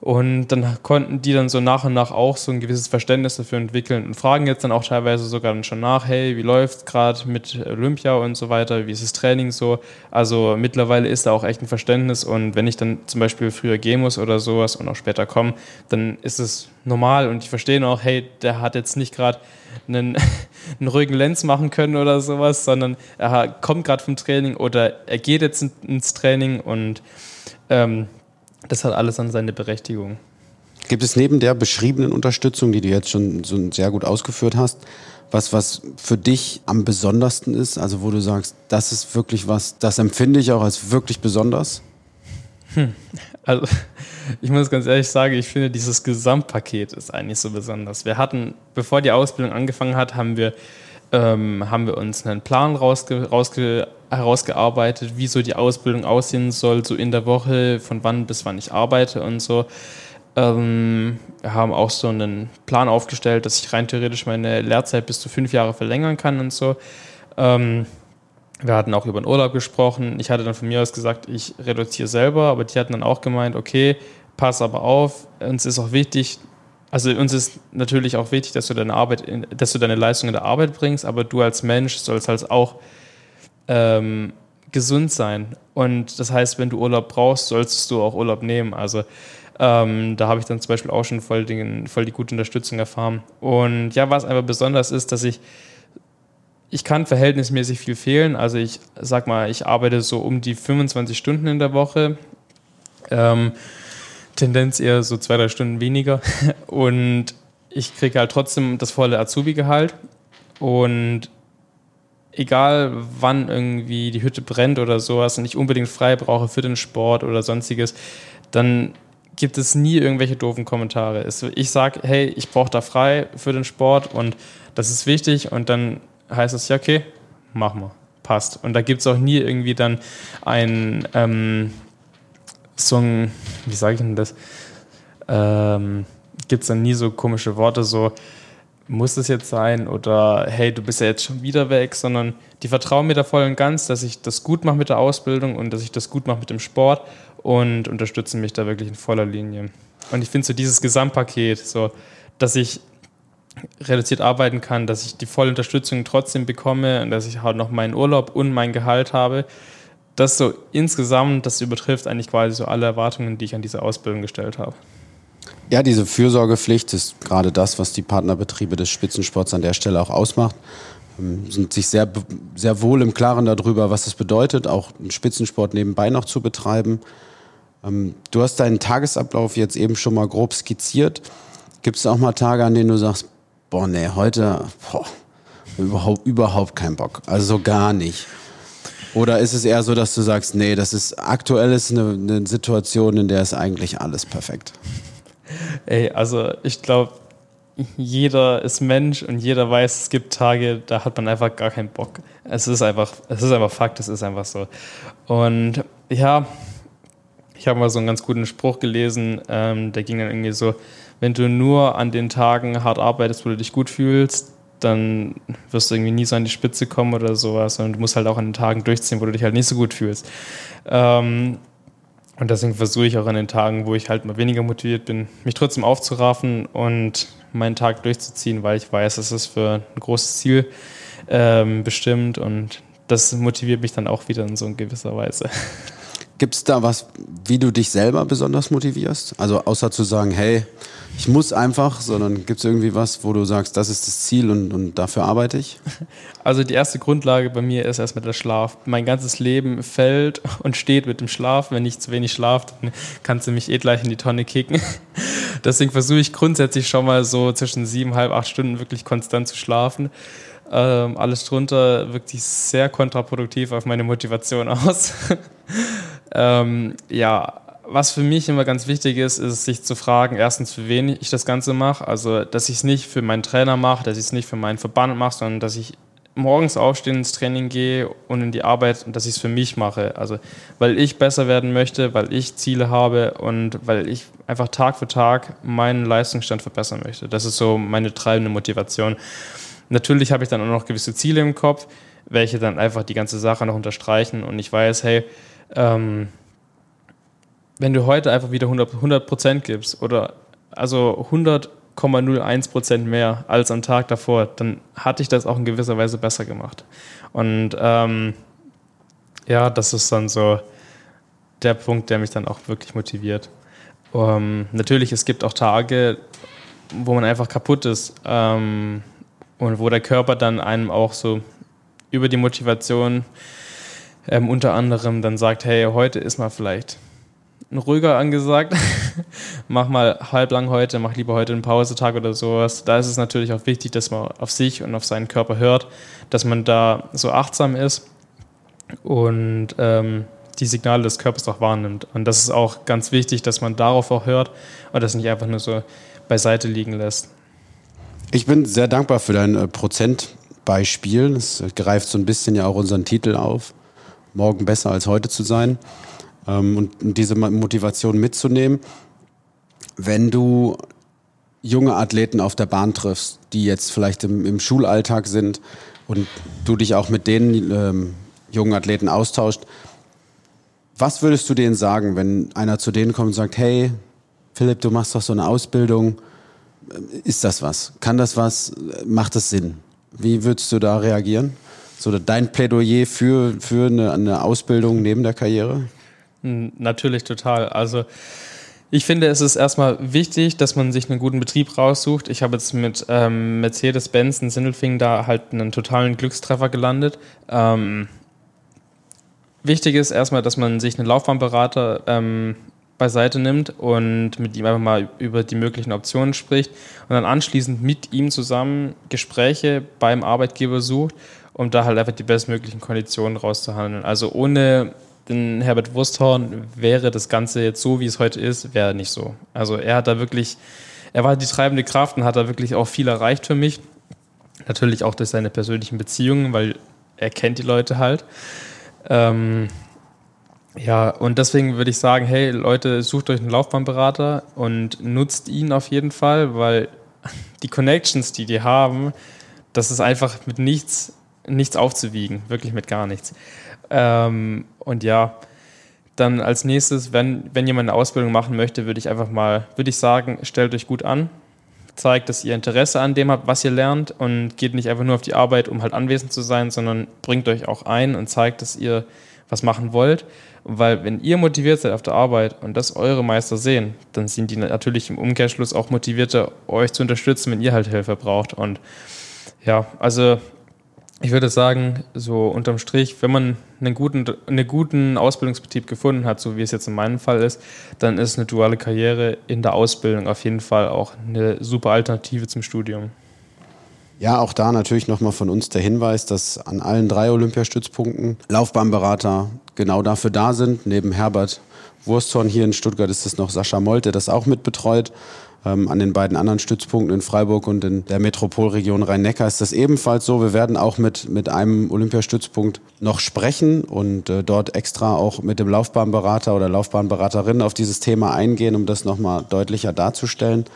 [SPEAKER 3] Und dann konnten die dann so nach und nach auch so ein gewisses Verständnis dafür entwickeln und fragen jetzt dann auch teilweise sogar dann schon nach, hey, wie läuft gerade mit Olympia und so weiter, wie ist das Training so? Also mittlerweile ist da auch echt ein Verständnis und wenn ich dann zum Beispiel früher gehen muss oder sowas und auch später komme, dann ist es normal und ich verstehe auch, hey, der hat jetzt nicht gerade einen, einen ruhigen Lenz machen können oder sowas, sondern er kommt gerade vom Training oder er geht jetzt ins Training und ähm, das hat alles an seine Berechtigung.
[SPEAKER 2] Gibt es neben der beschriebenen Unterstützung, die du jetzt schon so sehr gut ausgeführt hast, was, was für dich am besondersten ist? Also wo du sagst, das ist wirklich was, das empfinde ich auch als wirklich besonders?
[SPEAKER 3] Hm. Also ich muss ganz ehrlich sagen, ich finde dieses Gesamtpaket ist eigentlich so besonders. Wir hatten, bevor die Ausbildung angefangen hat, haben wir, ähm, haben wir uns einen Plan rausge, rausge herausgearbeitet, wie so die Ausbildung aussehen soll, so in der Woche, von wann bis wann ich arbeite und so. Ähm, wir haben auch so einen Plan aufgestellt, dass ich rein theoretisch meine Lehrzeit bis zu fünf Jahre verlängern kann und so. Ähm, wir hatten auch über den Urlaub gesprochen. Ich hatte dann von mir aus gesagt, ich reduziere selber, aber die hatten dann auch gemeint, okay, pass aber auf, uns ist auch wichtig, also uns ist natürlich auch wichtig, dass du deine Arbeit, dass du deine Leistung in der Arbeit bringst, aber du als Mensch sollst halt auch ähm, gesund sein. Und das heißt, wenn du Urlaub brauchst, solltest du auch Urlaub nehmen. Also ähm, da habe ich dann zum Beispiel auch schon voll, den, voll die gute Unterstützung erfahren. Und ja, was einfach besonders ist, dass ich ich kann verhältnismäßig viel fehlen. Also ich sag mal, ich arbeite so um die 25 Stunden in der Woche. Ähm, Tendenz eher so zwei, drei Stunden weniger. Und ich kriege halt trotzdem das volle Azubi-Gehalt. Und egal wann irgendwie die Hütte brennt oder sowas und ich unbedingt frei brauche für den Sport oder sonstiges, dann gibt es nie irgendwelche doofen Kommentare. Ich sage, hey, ich brauche da frei für den Sport und das ist wichtig und dann heißt es, ja, okay, machen wir, passt. Und da gibt es auch nie irgendwie dann ein, ähm, so ein, wie sage ich denn das, ähm, gibt es dann nie so komische Worte, so, muss es jetzt sein oder hey, du bist ja jetzt schon wieder weg, sondern die vertrauen mir da voll und ganz, dass ich das gut mache mit der Ausbildung und dass ich das gut mache mit dem Sport und unterstützen mich da wirklich in voller Linie. Und ich finde so dieses Gesamtpaket, so, dass ich reduziert arbeiten kann, dass ich die volle Unterstützung trotzdem bekomme und dass ich halt noch meinen Urlaub und mein Gehalt habe, das so insgesamt, das übertrifft eigentlich quasi so alle Erwartungen, die ich an diese Ausbildung gestellt habe.
[SPEAKER 2] Ja, diese Fürsorgepflicht ist gerade das, was die Partnerbetriebe des Spitzensports an der Stelle auch ausmacht. Ähm, sind sich sehr, sehr wohl im Klaren darüber, was es bedeutet, auch einen Spitzensport nebenbei noch zu betreiben. Ähm, du hast deinen Tagesablauf jetzt eben schon mal grob skizziert. Gibt es auch mal Tage, an denen du sagst, boah, nee, heute boah, überhaupt, überhaupt keinen Bock. Also so gar nicht. Oder ist es eher so, dass du sagst, nee, das ist aktuell ist eine, eine Situation, in der ist eigentlich alles perfekt?
[SPEAKER 3] Ey, also ich glaube, jeder ist Mensch und jeder weiß, es gibt Tage, da hat man einfach gar keinen Bock. Es ist einfach, es ist einfach Fakt, es ist einfach so. Und ja, ich habe mal so einen ganz guten Spruch gelesen, ähm, der ging dann irgendwie so, wenn du nur an den Tagen hart arbeitest, wo du dich gut fühlst, dann wirst du irgendwie nie so an die Spitze kommen oder sowas, sondern du musst halt auch an den Tagen durchziehen, wo du dich halt nicht so gut fühlst. Ähm, und deswegen versuche ich auch an den Tagen, wo ich halt mal weniger motiviert bin, mich trotzdem aufzuraffen und meinen Tag durchzuziehen, weil ich weiß, es ist für ein großes Ziel ähm, bestimmt und das motiviert mich dann auch wieder in so gewisser Weise.
[SPEAKER 2] Gibt es da was, wie du dich selber besonders motivierst? Also außer zu sagen, hey, ich muss einfach, sondern gibt es irgendwie was, wo du sagst, das ist das Ziel und, und dafür arbeite ich?
[SPEAKER 3] Also die erste Grundlage bei mir ist erstmal der Schlaf. Mein ganzes Leben fällt und steht mit dem Schlaf. Wenn ich zu wenig schlafe, dann kannst du mich eh gleich in die Tonne kicken. Deswegen versuche ich grundsätzlich schon mal so zwischen sieben, halb, acht Stunden wirklich konstant zu schlafen. Ähm, alles drunter wirkt sich sehr kontraproduktiv auf meine Motivation aus. Ähm, ja, was für mich immer ganz wichtig ist, ist sich zu fragen, erstens, für wen ich das Ganze mache. Also, dass ich es nicht für meinen Trainer mache, dass ich es nicht für meinen Verband mache, sondern dass ich morgens aufstehen, ins Training gehe und in die Arbeit und dass ich es für mich mache. Also, weil ich besser werden möchte, weil ich Ziele habe und weil ich einfach Tag für Tag meinen Leistungsstand verbessern möchte. Das ist so meine treibende Motivation. Natürlich habe ich dann auch noch gewisse Ziele im Kopf, welche dann einfach die ganze Sache noch unterstreichen und ich weiß, hey, ähm, wenn du heute einfach wieder 100 Prozent gibst oder also 100,01 Prozent mehr als am Tag davor, dann hatte ich das auch in gewisser Weise besser gemacht. Und ähm, ja, das ist dann so der Punkt, der mich dann auch wirklich motiviert. Ähm, natürlich, es gibt auch Tage, wo man einfach kaputt ist ähm, und wo der Körper dann einem auch so über die Motivation ähm, unter anderem dann sagt, hey, heute ist mal vielleicht ein ruhiger angesagt. mach mal halblang heute, mach lieber heute einen Pausetag oder sowas. Da ist es natürlich auch wichtig, dass man auf sich und auf seinen Körper hört, dass man da so achtsam ist und ähm, die Signale des Körpers auch wahrnimmt. Und das ist auch ganz wichtig, dass man darauf auch hört und das nicht einfach nur so beiseite liegen lässt.
[SPEAKER 2] Ich bin sehr dankbar für dein äh, Prozentbeispiel. Es greift so ein bisschen ja auch unseren Titel auf. Morgen besser als heute zu sein ähm, und diese Motivation mitzunehmen. Wenn du junge Athleten auf der Bahn triffst, die jetzt vielleicht im, im Schulalltag sind und du dich auch mit den ähm, jungen Athleten austauscht, was würdest du denen sagen, wenn einer zu denen kommt und sagt, hey, Philipp, du machst doch so eine Ausbildung, ist das was? Kann das was? Macht das Sinn? Wie würdest du da reagieren? So dein Plädoyer für, für eine, eine Ausbildung neben der Karriere?
[SPEAKER 3] Natürlich total. Also ich finde, es ist erstmal wichtig, dass man sich einen guten Betrieb raussucht. Ich habe jetzt mit ähm, Mercedes-Benz in Sindelfingen da halt einen totalen Glückstreffer gelandet. Ähm, wichtig ist erstmal, dass man sich einen Laufbahnberater ähm, beiseite nimmt und mit ihm einfach mal über die möglichen Optionen spricht und dann anschließend mit ihm zusammen Gespräche beim Arbeitgeber sucht, um da halt einfach die bestmöglichen Konditionen rauszuhandeln. Also ohne den Herbert Wursthorn wäre das Ganze jetzt so, wie es heute ist, wäre nicht so. Also er hat da wirklich, er war die treibende Kraft und hat da wirklich auch viel erreicht für mich. Natürlich auch durch seine persönlichen Beziehungen, weil er kennt die Leute halt. Ähm, ja, und deswegen würde ich sagen, hey Leute, sucht euch einen Laufbahnberater und nutzt ihn auf jeden Fall, weil die Connections, die die haben, das ist einfach mit nichts, nichts aufzuwiegen, wirklich mit gar nichts. Ähm, und ja, dann als nächstes, wenn, wenn jemand eine Ausbildung machen möchte, würde ich einfach mal, würde ich sagen, stellt euch gut an, zeigt, dass ihr Interesse an dem habt, was ihr lernt und geht nicht einfach nur auf die Arbeit, um halt anwesend zu sein, sondern bringt euch auch ein und zeigt, dass ihr was machen wollt. Weil wenn ihr motiviert seid auf der Arbeit und das eure Meister sehen, dann sind die natürlich im Umkehrschluss auch motivierter, euch zu unterstützen, wenn ihr halt Hilfe braucht. Und ja, also ich würde sagen, so unterm Strich, wenn man einen guten, einen guten Ausbildungsbetrieb gefunden hat, so wie es jetzt in meinem Fall ist, dann ist eine duale Karriere in der Ausbildung auf jeden Fall auch eine super Alternative zum Studium.
[SPEAKER 2] Ja, auch da natürlich nochmal von uns der Hinweis, dass an allen drei Olympiastützpunkten Laufbahnberater genau dafür da sind. Neben Herbert Wursthorn hier in Stuttgart ist es noch Sascha Molt, der das auch mitbetreut. Ähm, an den beiden anderen Stützpunkten in Freiburg und in der Metropolregion Rhein-Neckar ist das ebenfalls so. Wir werden auch mit, mit einem Olympiastützpunkt noch sprechen und äh, dort extra auch mit dem Laufbahnberater oder Laufbahnberaterin auf dieses Thema eingehen, um das nochmal deutlicher darzustellen.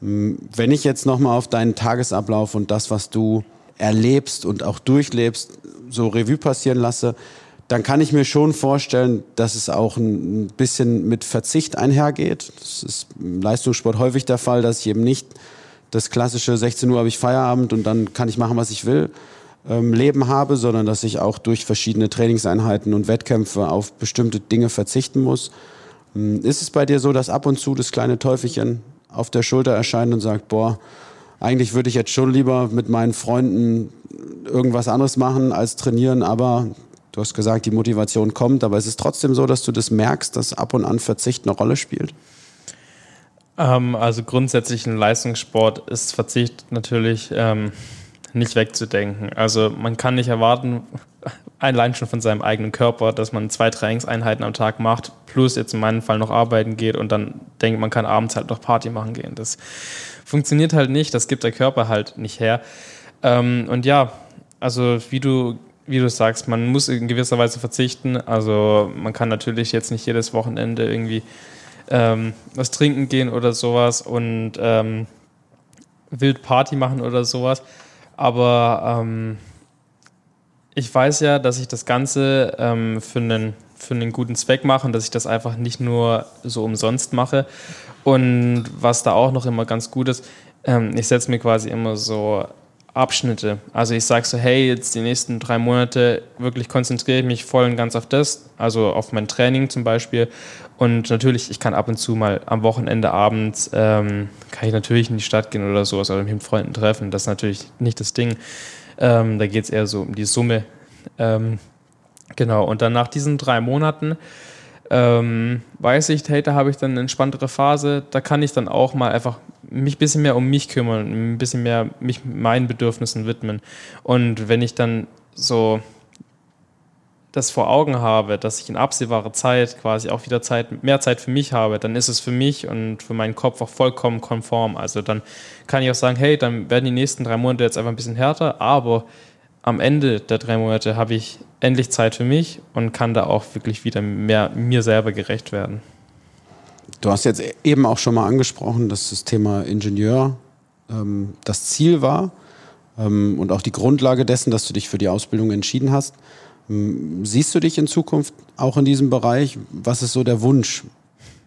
[SPEAKER 2] Wenn ich jetzt nochmal auf deinen Tagesablauf und das, was du erlebst und auch durchlebst, so Revue passieren lasse, dann kann ich mir schon vorstellen, dass es auch ein bisschen mit Verzicht einhergeht. Das ist im Leistungssport häufig der Fall, dass ich eben nicht das klassische 16 Uhr habe ich Feierabend und dann kann ich machen, was ich will, ähm, Leben habe, sondern dass ich auch durch verschiedene Trainingseinheiten und Wettkämpfe auf bestimmte Dinge verzichten muss. Ist es bei dir so, dass ab und zu das kleine Teufelchen auf der Schulter erscheint und sagt, boah, eigentlich würde ich jetzt schon lieber mit meinen Freunden irgendwas anderes machen als trainieren, aber Du hast gesagt, die Motivation kommt, aber es ist trotzdem so, dass du das merkst, dass ab und an Verzicht eine Rolle spielt?
[SPEAKER 3] Ähm, also grundsätzlich im Leistungssport ist Verzicht natürlich ähm, nicht wegzudenken. Also man kann nicht erwarten, allein schon von seinem eigenen Körper, dass man zwei Trainingseinheiten am Tag macht, plus jetzt in meinem Fall noch arbeiten geht und dann denkt, man kann abends halt noch Party machen gehen. Das funktioniert halt nicht, das gibt der Körper halt nicht her. Ähm, und ja, also wie du, wie du sagst, man muss in gewisser Weise verzichten. Also man kann natürlich jetzt nicht jedes Wochenende irgendwie ähm, was trinken gehen oder sowas und ähm, wild Party machen oder sowas. Aber ähm, ich weiß ja, dass ich das Ganze ähm, für, einen, für einen guten Zweck mache und dass ich das einfach nicht nur so umsonst mache. Und was da auch noch immer ganz gut ist, ähm, ich setze mir quasi immer so Abschnitte. Also ich sage so, hey, jetzt die nächsten drei Monate wirklich konzentriere ich mich voll und ganz auf das, also auf mein Training zum Beispiel. Und natürlich, ich kann ab und zu mal am Wochenende abends, ähm, kann ich natürlich in die Stadt gehen oder sowas oder mich mit Freunden treffen. Das ist natürlich nicht das Ding. Ähm, da geht es eher so um die Summe. Ähm, genau, und dann nach diesen drei Monaten ähm, weiß ich, hey, da habe ich dann eine entspanntere Phase. Da kann ich dann auch mal einfach mich ein bisschen mehr um mich kümmern, ein bisschen mehr mich meinen Bedürfnissen widmen. Und wenn ich dann so das vor Augen habe, dass ich in absehbarer Zeit quasi auch wieder Zeit, mehr Zeit für mich habe, dann ist es für mich und für meinen Kopf auch vollkommen konform. Also dann kann ich auch sagen, hey, dann werden die nächsten drei Monate jetzt einfach ein bisschen härter, aber am Ende der drei Monate habe ich endlich Zeit für mich und kann da auch wirklich wieder mehr mir selber gerecht werden.
[SPEAKER 2] Du hast jetzt eben auch schon mal angesprochen, dass das Thema Ingenieur ähm, das Ziel war ähm, und auch die Grundlage dessen, dass du dich für die Ausbildung entschieden hast. Ähm, siehst du dich in Zukunft auch in diesem Bereich? Was ist so der Wunsch,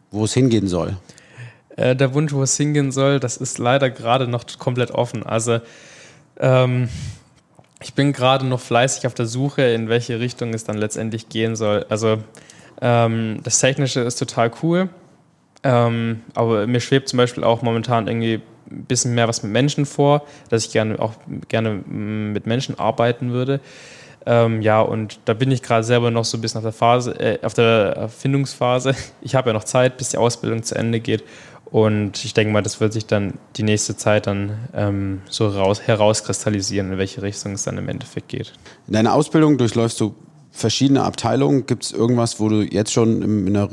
[SPEAKER 2] wo es hingehen soll?
[SPEAKER 3] Äh, der Wunsch, wo es hingehen soll, das ist leider gerade noch komplett offen. Also ähm, ich bin gerade noch fleißig auf der Suche, in welche Richtung es dann letztendlich gehen soll. Also ähm, das Technische ist total cool. Ähm, aber mir schwebt zum Beispiel auch momentan irgendwie ein bisschen mehr was mit Menschen vor, dass ich gerne auch gerne mit Menschen arbeiten würde. Ähm, ja, und da bin ich gerade selber noch so ein bisschen auf der Phase, äh, auf der Erfindungsphase. Ich habe ja noch Zeit, bis die Ausbildung zu Ende geht. Und ich denke mal, das wird sich dann die nächste Zeit dann ähm, so raus, herauskristallisieren, in welche Richtung es dann im Endeffekt geht.
[SPEAKER 2] In deiner Ausbildung durchläufst du verschiedene Abteilungen. Gibt es irgendwas, wo du jetzt schon, in der,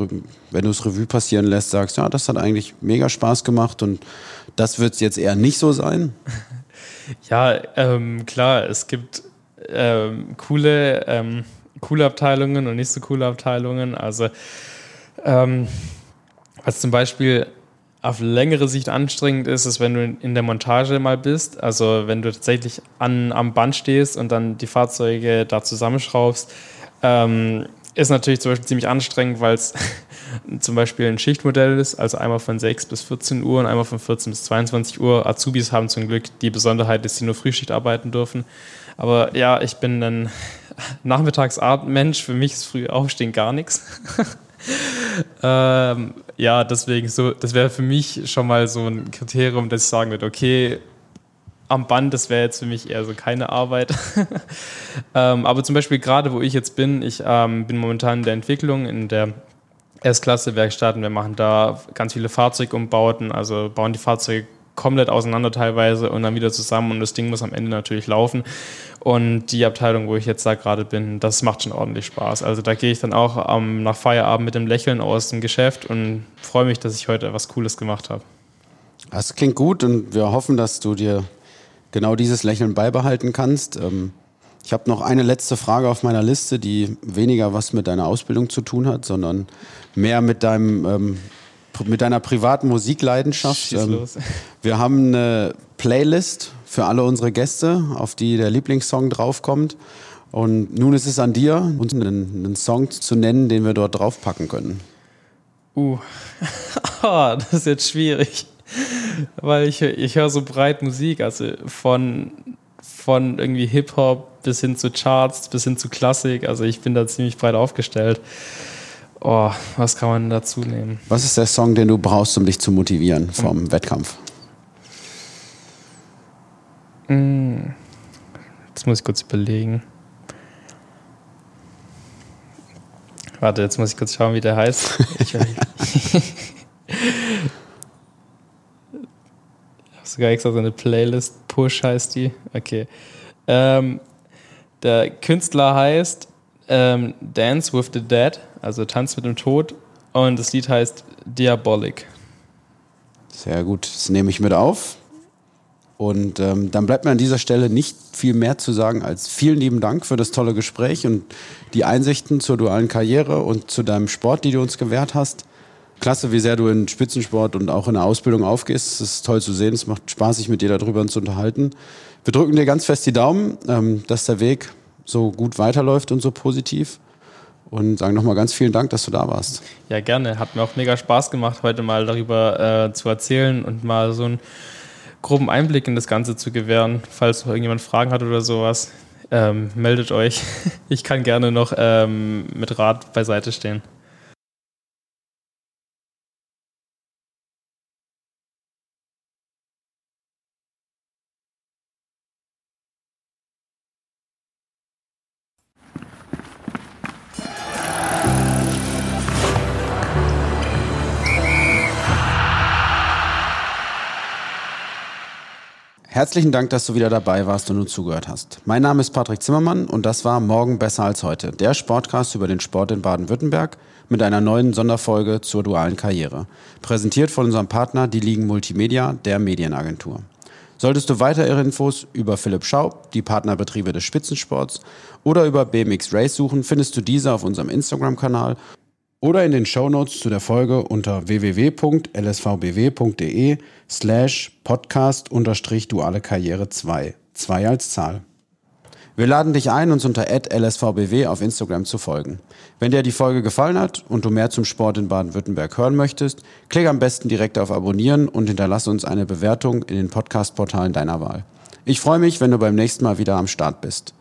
[SPEAKER 2] wenn du es Revue passieren lässt, sagst, ja, das hat eigentlich mega Spaß gemacht und das wird es jetzt eher nicht so sein?
[SPEAKER 3] Ja, ähm, klar, es gibt ähm, coole, ähm, coole Abteilungen und nicht so coole Abteilungen. Also, ähm, was zum Beispiel auf längere Sicht anstrengend ist, ist, wenn du in der Montage mal bist. Also wenn du tatsächlich an, am Band stehst und dann die Fahrzeuge da zusammenschraubst. Ähm, ist natürlich zum Beispiel ziemlich anstrengend, weil es zum Beispiel ein Schichtmodell ist, also einmal von 6 bis 14 Uhr und einmal von 14 bis 22 Uhr. Azubis haben zum Glück die Besonderheit, dass sie nur Frühschicht arbeiten dürfen. Aber ja, ich bin ein Nachmittagsabendmensch. Für mich ist früh aufstehen gar nichts. ähm, ja, deswegen so, das wäre für mich schon mal so ein Kriterium, dass ich sagen würde, okay, am Band, das wäre jetzt für mich eher so keine Arbeit. ähm, aber zum Beispiel gerade, wo ich jetzt bin, ich ähm, bin momentan in der Entwicklung in der S-Klasse-Werkstatt und wir machen da ganz viele Fahrzeugumbauten, also bauen die Fahrzeuge komplett auseinander teilweise und dann wieder zusammen und das Ding muss am Ende natürlich laufen. Und die Abteilung, wo ich jetzt da gerade bin, das macht schon ordentlich Spaß. Also da gehe ich dann auch ähm, nach Feierabend mit dem Lächeln aus dem Geschäft und freue mich, dass ich heute etwas Cooles gemacht habe.
[SPEAKER 2] Das klingt gut und wir hoffen, dass du dir genau dieses Lächeln beibehalten kannst. Ähm, ich habe noch eine letzte Frage auf meiner Liste, die weniger was mit deiner Ausbildung zu tun hat, sondern mehr mit deinem ähm, mit deiner privaten Musikleidenschaft. Ähm, wir haben eine Playlist für alle unsere Gäste, auf die der Lieblingssong draufkommt. Und nun ist es an dir, uns einen, einen Song zu nennen, den wir dort draufpacken können.
[SPEAKER 3] Uh, oh, das ist jetzt schwierig weil ich, ich höre so breit Musik, also von, von irgendwie Hip-Hop bis hin zu Charts, bis hin zu Klassik. Also ich bin da ziemlich breit aufgestellt. Oh, was kann man dazu nehmen?
[SPEAKER 2] Was ist der Song, den du brauchst, um dich zu motivieren vom hm. Wettkampf?
[SPEAKER 3] Hm. Jetzt muss ich kurz überlegen. Warte, jetzt muss ich kurz schauen, wie der heißt. Ich, sogar extra so eine Playlist. Push heißt die. Okay. Ähm, der Künstler heißt ähm, Dance with the Dead, also Tanz mit dem Tod. Und das Lied heißt Diabolic.
[SPEAKER 2] Sehr gut, das nehme ich mit auf. Und ähm, dann bleibt mir an dieser Stelle nicht viel mehr zu sagen als vielen lieben Dank für das tolle Gespräch und die Einsichten zur dualen Karriere und zu deinem Sport, die du uns gewährt hast. Klasse, wie sehr du in Spitzensport und auch in der Ausbildung aufgehst. Es ist toll zu sehen. Es macht Spaß, sich mit dir darüber zu unterhalten. Wir drücken dir ganz fest die Daumen, ähm, dass der Weg so gut weiterläuft und so positiv. Und sagen nochmal ganz vielen Dank, dass du da warst.
[SPEAKER 3] Ja, gerne. Hat mir auch mega Spaß gemacht, heute mal darüber äh, zu erzählen und mal so ein groben Einblick in das Ganze zu gewähren. Falls noch irgendjemand Fragen hat oder sowas, ähm, meldet euch. Ich kann gerne noch ähm, mit Rat beiseite stehen.
[SPEAKER 2] Herzlichen Dank, dass du wieder dabei warst und uns zugehört hast. Mein Name ist Patrick Zimmermann und das war Morgen besser als heute, der Sportcast über den Sport in Baden-Württemberg mit einer neuen Sonderfolge zur dualen Karriere. Präsentiert von unserem Partner, die Ligen Multimedia, der Medienagentur. Solltest du weitere Infos über Philipp Schaub, die Partnerbetriebe des Spitzensports oder über BMX Race suchen, findest du diese auf unserem Instagram-Kanal oder in den Shownotes zu der Folge unter www.lsvbw.de slash podcast unterstrich duale Karriere 2. 2 als Zahl. Wir laden dich ein, uns unter lsvbw auf Instagram zu folgen. Wenn dir die Folge gefallen hat und du mehr zum Sport in Baden-Württemberg hören möchtest, klick am besten direkt auf Abonnieren und hinterlasse uns eine Bewertung in den Podcast-Portalen deiner Wahl. Ich freue mich, wenn du beim nächsten Mal wieder am Start bist.